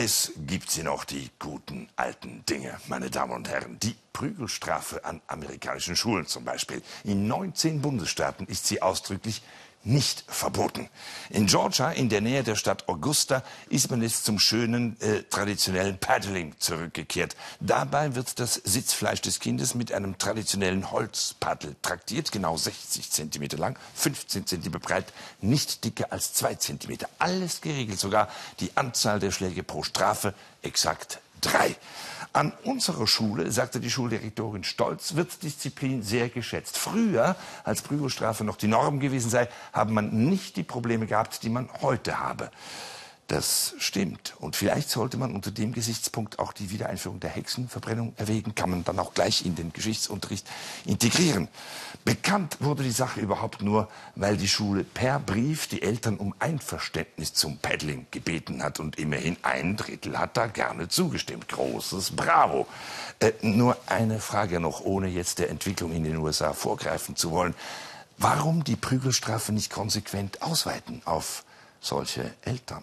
Es gibt sie noch, die guten alten Dinge, meine Damen und Herren. Die Prügelstrafe an amerikanischen Schulen zum Beispiel. In 19 Bundesstaaten ist sie ausdrücklich nicht verboten. In Georgia, in der Nähe der Stadt Augusta, ist man jetzt zum schönen äh, traditionellen Paddling zurückgekehrt. Dabei wird das Sitzfleisch des Kindes mit einem traditionellen Holzpaddel traktiert, genau 60 Zentimeter lang, 15 Zentimeter breit, nicht dicker als 2 Zentimeter. Alles geregelt, sogar die Anzahl der Schläge pro Strafe exakt drei. An unserer Schule, sagte die Schuldirektorin stolz, wird Disziplin sehr geschätzt. Früher, als Prügelstrafe noch die Norm gewesen sei, habe man nicht die Probleme gehabt, die man heute habe. Das stimmt. Und vielleicht sollte man unter dem Gesichtspunkt auch die Wiedereinführung der Hexenverbrennung erwägen. Kann man dann auch gleich in den Geschichtsunterricht integrieren. Bekannt wurde die Sache überhaupt nur, weil die Schule per Brief die Eltern um Einverständnis zum Paddling gebeten hat. Und immerhin ein Drittel hat da gerne zugestimmt. Großes Bravo. Äh, nur eine Frage noch, ohne jetzt der Entwicklung in den USA vorgreifen zu wollen. Warum die Prügelstrafe nicht konsequent ausweiten auf solche Eltern?